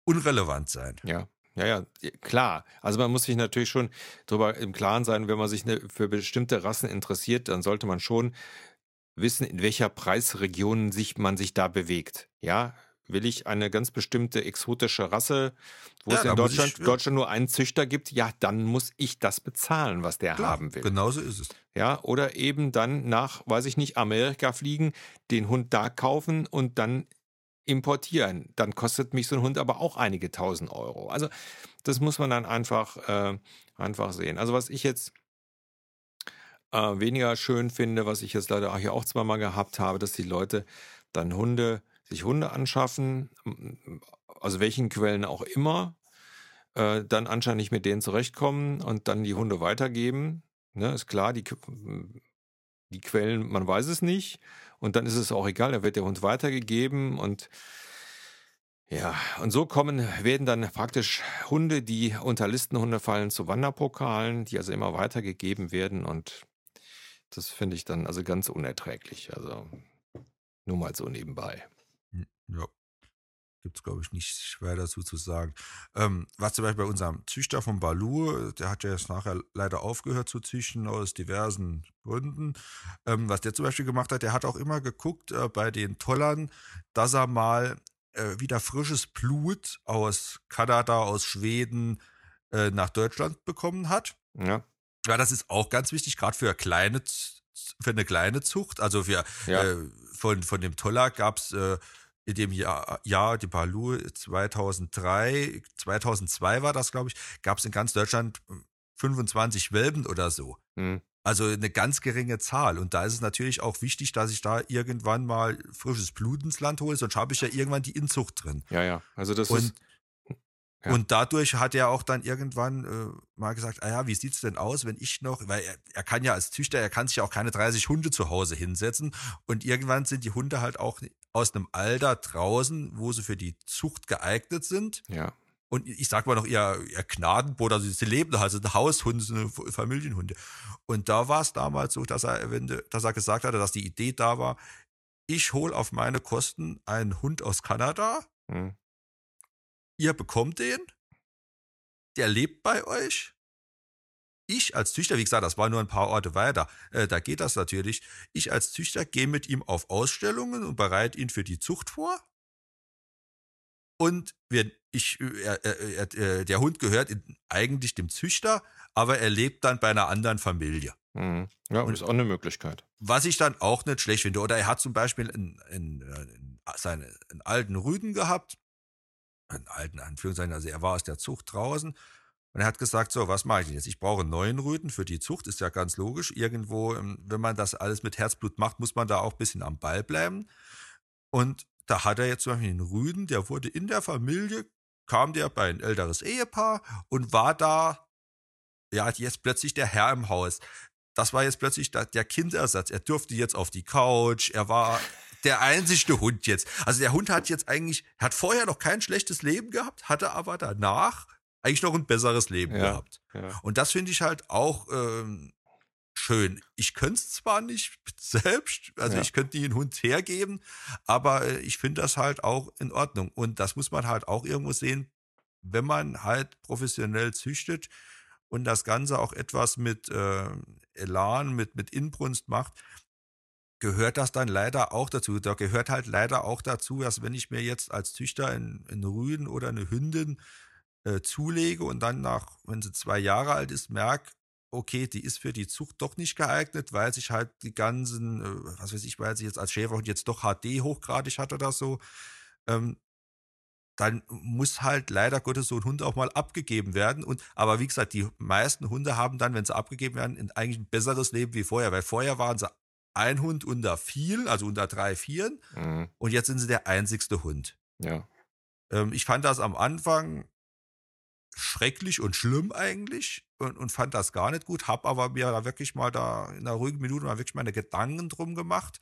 unrelevant sein. Ja. Ja, ja, klar. Also man muss sich natürlich schon darüber im Klaren sein, wenn man sich ne, für bestimmte Rassen interessiert, dann sollte man schon wissen, in welcher Preisregion sich man sich da bewegt. Ja, will ich eine ganz bestimmte exotische Rasse, wo ja, es in Deutschland, ich, ja. Deutschland nur einen Züchter gibt, ja, dann muss ich das bezahlen, was der Klar, haben will. Genauso ist es. Ja, oder eben dann nach, weiß ich nicht, Amerika fliegen, den Hund da kaufen und dann importieren. Dann kostet mich so ein Hund aber auch einige tausend Euro. Also das muss man dann einfach, äh, einfach sehen. Also was ich jetzt äh, weniger schön finde, was ich jetzt leider auch hier auch zweimal gehabt habe, dass die Leute dann Hunde, sich Hunde anschaffen, aus welchen Quellen auch immer, äh, dann anscheinend nicht mit denen zurechtkommen und dann die Hunde weitergeben. Ne, ist klar, die, die Quellen, man weiß es nicht. Und dann ist es auch egal, da wird der Hund weitergegeben und ja, und so kommen, werden dann praktisch Hunde, die unter Listenhunde fallen, zu Wanderpokalen, die also immer weitergegeben werden und das finde ich dann also ganz unerträglich. Also nur mal so nebenbei. Hm, ja. Gibt es, glaube ich, nicht schwer dazu zu sagen. Ähm, was zum Beispiel bei unserem Züchter von Balu, der hat ja jetzt nachher leider aufgehört zu züchten aus diversen Gründen. Ähm, was der zum Beispiel gemacht hat, der hat auch immer geguckt äh, bei den Tollern, dass er mal äh, wieder frisches Blut aus Kanada, aus Schweden äh, nach Deutschland bekommen hat. Ja. Ja, das ist auch ganz wichtig, gerade für kleine, für eine kleine Zucht. Also für, ja. äh, von, von dem Toller gab es äh, in dem Jahr, Jahr die Balu 2003, 2002 war das, glaube ich, gab es in ganz Deutschland 25 Welpen oder so. Mhm. Also eine ganz geringe Zahl. Und da ist es natürlich auch wichtig, dass ich da irgendwann mal frisches Blut ins Land hole, sonst habe ich ja irgendwann die Inzucht drin. Ja, ja. Also das und ist ja. Und dadurch hat er auch dann irgendwann äh, mal gesagt, ah ja, wie sieht's denn aus, wenn ich noch, weil er, er kann ja als Züchter, er kann sich ja auch keine 30 Hunde zu Hause hinsetzen und irgendwann sind die Hunde halt auch aus einem Alter draußen, wo sie für die Zucht geeignet sind. Ja. Und ich sag mal noch eher, eher Gnadenbrot, also sie leben da, also Haushunde, so eine Familienhunde. Und da war es damals so, dass er, dass er gesagt hatte, dass die Idee da war, ich hole auf meine Kosten einen Hund aus Kanada, hm ihr bekommt den, der lebt bei euch. Ich als Züchter, wie gesagt, das war nur ein paar Orte weiter, äh, da geht das natürlich. Ich als Züchter gehe mit ihm auf Ausstellungen und bereite ihn für die Zucht vor. Und wir, ich, äh, er, er, er, der Hund gehört in, eigentlich dem Züchter, aber er lebt dann bei einer anderen Familie. Mhm. Ja, und ist auch eine Möglichkeit. Was ich dann auch nicht schlecht finde. Oder er hat zum Beispiel einen, einen, einen, seine, einen alten Rüden gehabt, einen alten Anführungszeichen, also er war aus der Zucht draußen und er hat gesagt, so, was mache ich denn jetzt? Ich brauche neuen Rüden für die Zucht, ist ja ganz logisch. Irgendwo, ähm, wenn man das alles mit Herzblut macht, muss man da auch ein bisschen am Ball bleiben. Und da hat er jetzt zum Beispiel einen Rüden, der wurde in der Familie, kam der bei ein älteres Ehepaar und war da, ja, jetzt plötzlich der Herr im Haus. Das war jetzt plötzlich der Kindersatz. Er durfte jetzt auf die Couch, er war der einzigste Hund jetzt. Also der Hund hat jetzt eigentlich, hat vorher noch kein schlechtes Leben gehabt, hatte aber danach eigentlich noch ein besseres Leben ja, gehabt. Ja. Und das finde ich halt auch ähm, schön. Ich könnte es zwar nicht selbst, also ja. ich könnte nie einen Hund hergeben, aber äh, ich finde das halt auch in Ordnung. Und das muss man halt auch irgendwo sehen, wenn man halt professionell züchtet und das Ganze auch etwas mit äh, Elan, mit, mit Inbrunst macht, gehört das dann leider auch dazu. Da gehört halt leider auch dazu, dass wenn ich mir jetzt als Züchter einen, einen Rüden oder eine Hündin äh, zulege und dann nach, wenn sie zwei Jahre alt ist, merke, okay, die ist für die Zucht doch nicht geeignet, weil sich halt die ganzen, äh, was weiß ich, weil sie jetzt als Schäferhund jetzt doch HD hochgradig hat oder so, ähm, dann muss halt leider Gottes so ein Hund auch mal abgegeben werden. Und aber wie gesagt, die meisten Hunde haben dann, wenn sie abgegeben werden, eigentlich ein besseres Leben wie vorher, weil vorher waren sie ein Hund unter vielen, also unter drei, vieren. Mhm. Und jetzt sind sie der einzigste Hund. Ja. Ähm, ich fand das am Anfang schrecklich und schlimm eigentlich und, und fand das gar nicht gut, habe aber mir da wirklich mal da in einer ruhigen Minute mal wirklich meine Gedanken drum gemacht.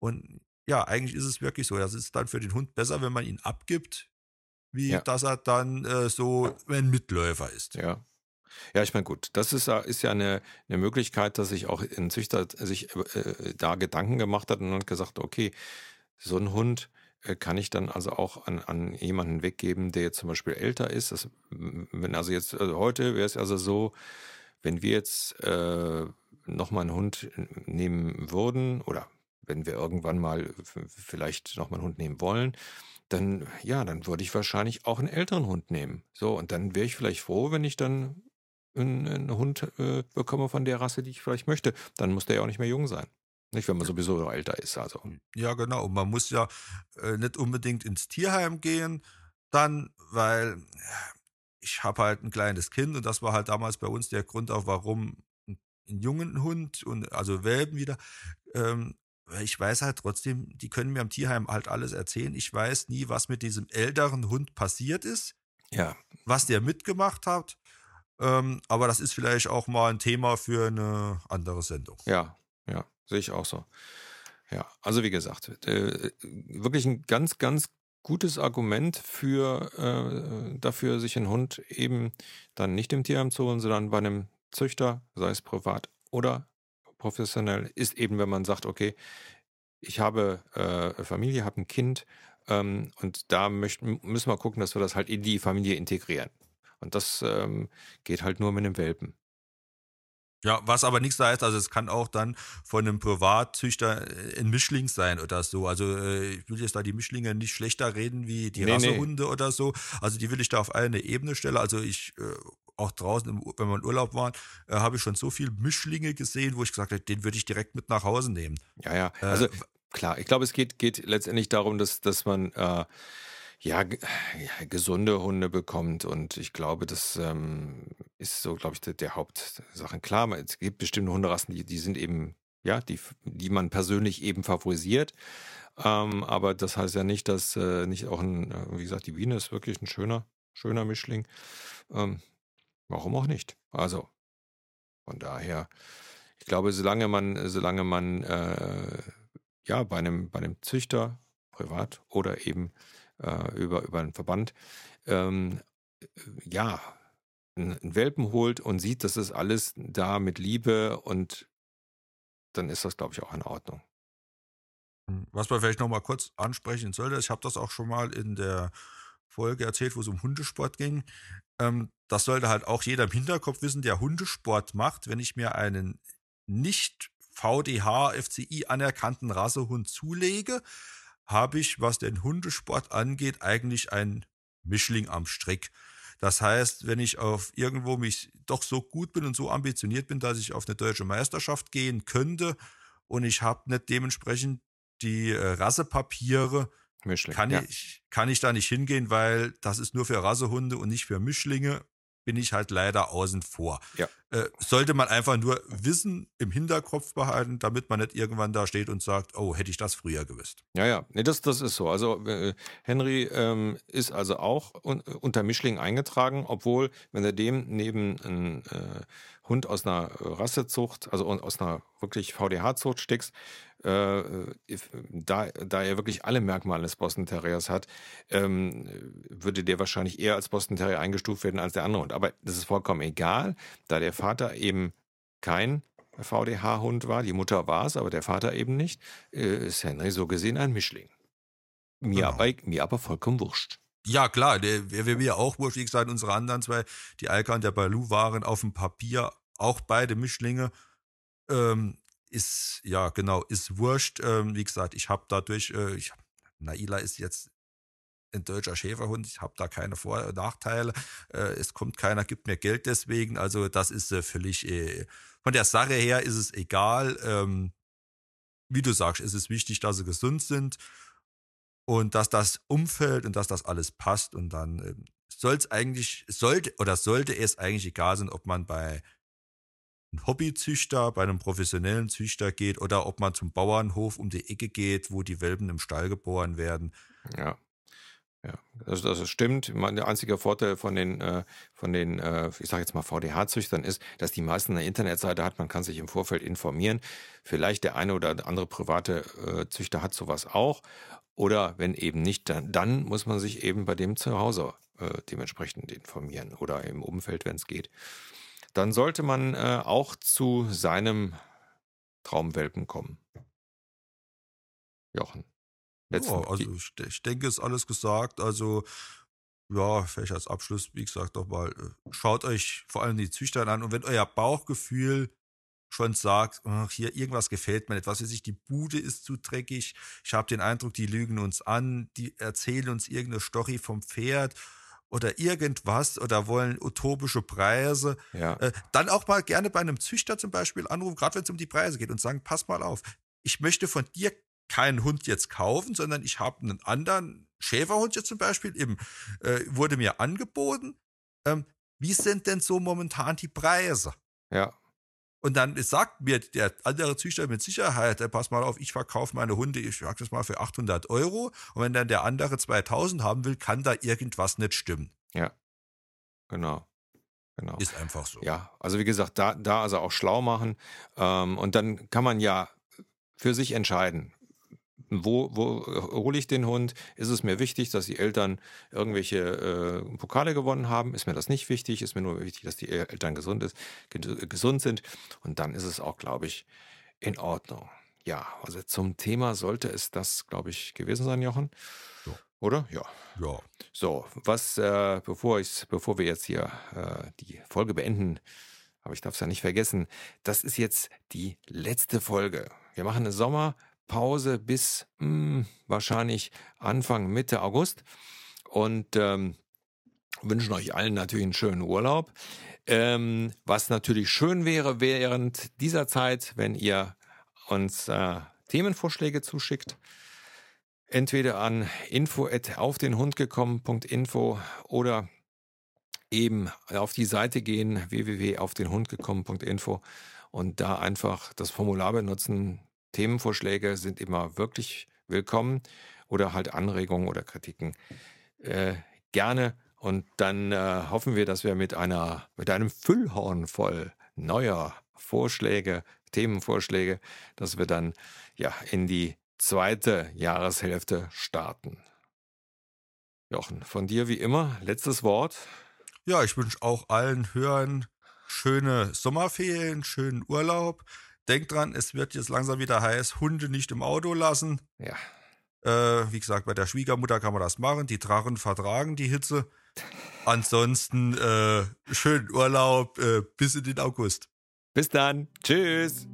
Und ja, eigentlich ist es wirklich so. Das ist dann für den Hund besser, wenn man ihn abgibt, wie Ja. dass er dann äh, so ein Mitläufer ist. Ja. Ja, ich meine, gut, das ist, ja- ist ja eine, eine Möglichkeit, dass sich auch ein Züchter sich äh, da Gedanken gemacht hat und hat gesagt, okay, so ein Hund äh, kann ich dann also auch an, an jemanden weggeben, der jetzt zum Beispiel älter ist. Das, wenn also jetzt, also heute wäre es also so, wenn wir jetzt äh, nochmal einen Hund nehmen würden oder wenn wir irgendwann mal vielleicht nochmal einen Hund nehmen wollen, dann, ja, dann würde ich wahrscheinlich auch einen älteren Hund nehmen. So, und dann wäre ich vielleicht froh, wenn ich dann einen, einen Hund äh, bekomme von der Rasse, die ich vielleicht möchte. Dann muss der ja auch nicht mehr jung sein. Nicht, wenn man sowieso älter ist. Also, Ja, genau. Und man muss ja äh, nicht unbedingt ins Tierheim gehen, dann, weil äh, ich habe halt ein kleines Kind und das war halt damals bei uns der Grund auch, warum ein, ein jungen Hund und also Welpen wieder. Ähm, ich weiß halt trotzdem, die können mir am Tierheim halt alles erzählen. Ich weiß nie, was mit diesem älteren Hund passiert ist, ja, was der mitgemacht hat. Ähm, aber das ist vielleicht auch mal ein Thema für eine andere Sendung. ja, ja, sehe ich auch so. Ja, also wie gesagt, äh, wirklich ein ganz, ganz gutes Argument für äh, dafür, sich einen Hund eben dann nicht im Tierheim zu holen, sondern bei einem Züchter, sei es privat oder professionell, ist eben, wenn man sagt, okay, ich habe äh, Familie, habe ein Kind ähm, und da möchten, müssen wir gucken, dass wir das halt in die Familie integrieren. Und das ähm, geht halt nur mit einem Welpen. Ja, was aber nichts heißt, also es kann auch dann von einem Privatzüchter äh, ein Mischling sein oder so. Also äh, ich will jetzt da die Mischlinge nicht schlechter reden wie die Nee, nee. Rassehunde oder so. Also die will ich da auf eine Ebene stellen. Also ich äh, auch draußen, im, wenn wir in Urlaub waren, äh, habe ich schon so viele Mischlinge gesehen, wo ich gesagt habe, den würde ich direkt mit nach Hause nehmen. Ja, ja. Äh, Also klar, ich glaube, es geht, geht letztendlich darum, dass, dass man äh, ja, ge- ja, gesunde Hunde bekommt. Und ich glaube, das ähm, ist so, glaube ich, der, der Hauptsache. Klar, es gibt bestimmte Hunderassen, die, die sind eben, ja, die, die man persönlich eben favorisiert. Ähm, aber das heißt ja nicht, dass äh, nicht auch ein, äh, wie gesagt, die Biene ist wirklich ein schöner, schöner Mischling. Ähm, warum auch nicht? Also, von daher, ich glaube, solange man, solange man äh, ja bei einem, bei einem Züchter, privat oder eben äh, über, über einen Verband, ähm, äh, ja, einen Welpen holt und sieht, das ist alles da mit Liebe und dann ist das, glaube ich, auch in Ordnung. Was man vielleicht noch mal kurz ansprechen sollte, ich habe das auch schon mal in der Folge erzählt, wo es um Hundesport ging. Ähm, das sollte halt auch jeder im Hinterkopf wissen, der Hundesport macht. Wenn ich mir einen nicht VDH, FCI anerkannten Rassehund zulege, habe ich, was den Hundesport angeht, eigentlich ein Mischling am Strick. Das heißt, wenn ich auf irgendwo mich doch so gut bin und so ambitioniert bin, dass ich auf eine deutsche Meisterschaft gehen könnte und ich habe nicht dementsprechend die äh, Rassepapiere, Mischling. kann, ja. ich, kann ich da nicht hingehen, weil das ist nur für Rassehunde und nicht für Mischlinge, bin ich halt leider außen vor. Ja. Äh, sollte man einfach nur Wissen im Hinterkopf behalten, damit man nicht irgendwann da steht und sagt, oh, hätte ich das früher gewusst. Ja, ja, nee, das, das ist so. Also äh, Henry ähm, ist also auch un unter Mischling eingetragen, obwohl, wenn er dem neben einen äh, Hund aus einer Rassezucht, also aus einer wirklich VDH-Zucht steckst, äh, da, da er wirklich alle Merkmale des Boston Terriers hat, ähm, würde der wahrscheinlich eher als Boston Terrier eingestuft werden als der andere Hund. Aber das ist vollkommen egal, da der Vater eben kein VDH-Hund war, die Mutter war es, aber der Vater eben nicht, äh, ist Henry so gesehen ein Mischling. Mir, Genau. aber, mir aber vollkommen wurscht. Ja, klar, der wäre mir auch wurscht. Wie gesagt, unsere anderen zwei, die Alka und der Balu, waren auf dem Papier auch beide Mischlinge. Ähm, ist, ja, genau, ist wurscht. Ähm, wie gesagt, ich habe dadurch, äh, ich, Naila ist jetzt ein deutscher Schäferhund, ich habe da keine Vor- und Nachteile. Äh, es kommt keiner, gibt mir Geld deswegen. Also, das ist äh, völlig, äh, von der Sache her ist es egal. Ähm, wie du sagst, es ist wichtig, dass sie gesund sind und dass das Umfeld und dass das alles passt und dann ähm, soll es eigentlich, sollte oder sollte es eigentlich egal sein, ob man bei einem Hobbyzüchter, bei einem professionellen Züchter geht oder ob man zum Bauernhof um die Ecke geht, wo die Welpen im Stall geboren werden. Ja. Ja, das, das stimmt. Der einzige Vorteil von den, äh, von den äh, ich sage jetzt mal VDH-Züchtern ist, dass die meisten eine Internetseite hat. Man kann sich im Vorfeld informieren. Vielleicht der eine oder andere private äh, Züchter hat sowas auch. Oder wenn eben nicht, dann, dann muss man sich eben bei dem zu Hause dementsprechend informieren oder im Umfeld, wenn es geht. Dann sollte man auch zu seinem Traumwelpen kommen. Jochen. Letzten, ja, also ich, ich denke, ist alles gesagt. Also ja, vielleicht als Abschluss, wie gesagt, doch mal, äh, schaut euch vor allem die Züchter an und wenn euer Bauchgefühl schon sagt, ach, hier irgendwas gefällt mir nicht, was weiß ich, die Bude ist zu dreckig, ich habe den Eindruck, die lügen uns an, die erzählen uns irgendeine Story vom Pferd oder irgendwas oder wollen utopische Preise, ja. äh, dann auch mal gerne bei einem Züchter zum Beispiel anrufen, gerade wenn es um die Preise geht und sagen, pass mal auf, ich möchte von dir keinen Hund jetzt kaufen, sondern ich habe einen anderen Schäferhund jetzt zum Beispiel, eben äh, wurde mir angeboten. Ähm, wie sind denn so momentan die Preise? Ja. Und dann sagt mir der andere Züchter mit Sicherheit, pass mal auf, ich verkaufe meine Hunde, ich sage das mal für 800 Euro. Und wenn dann der andere 2000 haben will, kann da irgendwas nicht stimmen. Ja, genau. Genau. Ist einfach so. Ja, also wie gesagt, da, da also auch schlau machen. Ähm, und dann kann man ja für sich entscheiden, wo, wo hole ich den Hund? Ist es mir wichtig, dass die Eltern irgendwelche äh, Pokale gewonnen haben? Ist mir das nicht wichtig? Ist mir nur wichtig, dass die Eltern gesund, ist, gesund sind? Und dann ist es auch, glaube ich, in Ordnung. Ja, also zum Thema sollte es das, glaube ich, gewesen sein, Jochen. Ja. Oder? Ja. Ja. So, was, äh, bevor, ich, bevor wir jetzt hier äh, die Folge beenden, aber ich darf es ja nicht vergessen, das ist jetzt die letzte Folge. Wir machen eine Sommer- Pause bis mh, hm, wahrscheinlich Anfang, Mitte August und ähm, wünschen euch allen natürlich einen schönen Urlaub. Ähm, was natürlich schön wäre während dieser Zeit, wenn ihr uns äh, Themenvorschläge zuschickt. Entweder an info auf den Hund gekommen.info oder eben auf die Seite gehen www.aufdenhundgekommen.info und da einfach das Formular benutzen, Themenvorschläge sind immer wirklich willkommen oder halt Anregungen oder Kritiken äh, gerne. Und dann äh, hoffen wir, dass wir mit einer, mit einem Füllhorn voll neuer Vorschläge, Themenvorschläge, dass wir dann ja in die zweite Jahreshälfte starten. Jochen, von dir wie immer, letztes Wort. Ja, ich wünsche auch allen Hörern schöne Sommerferien, schönen Urlaub. Denkt dran, es wird jetzt langsam wieder heiß, Hunde nicht im Auto lassen. Ja. Äh, wie gesagt, bei der Schwiegermutter kann man das machen. Die Drachen vertragen die Hitze. Ansonsten äh, schönen Urlaub äh, bis in den August. Bis dann. Tschüss.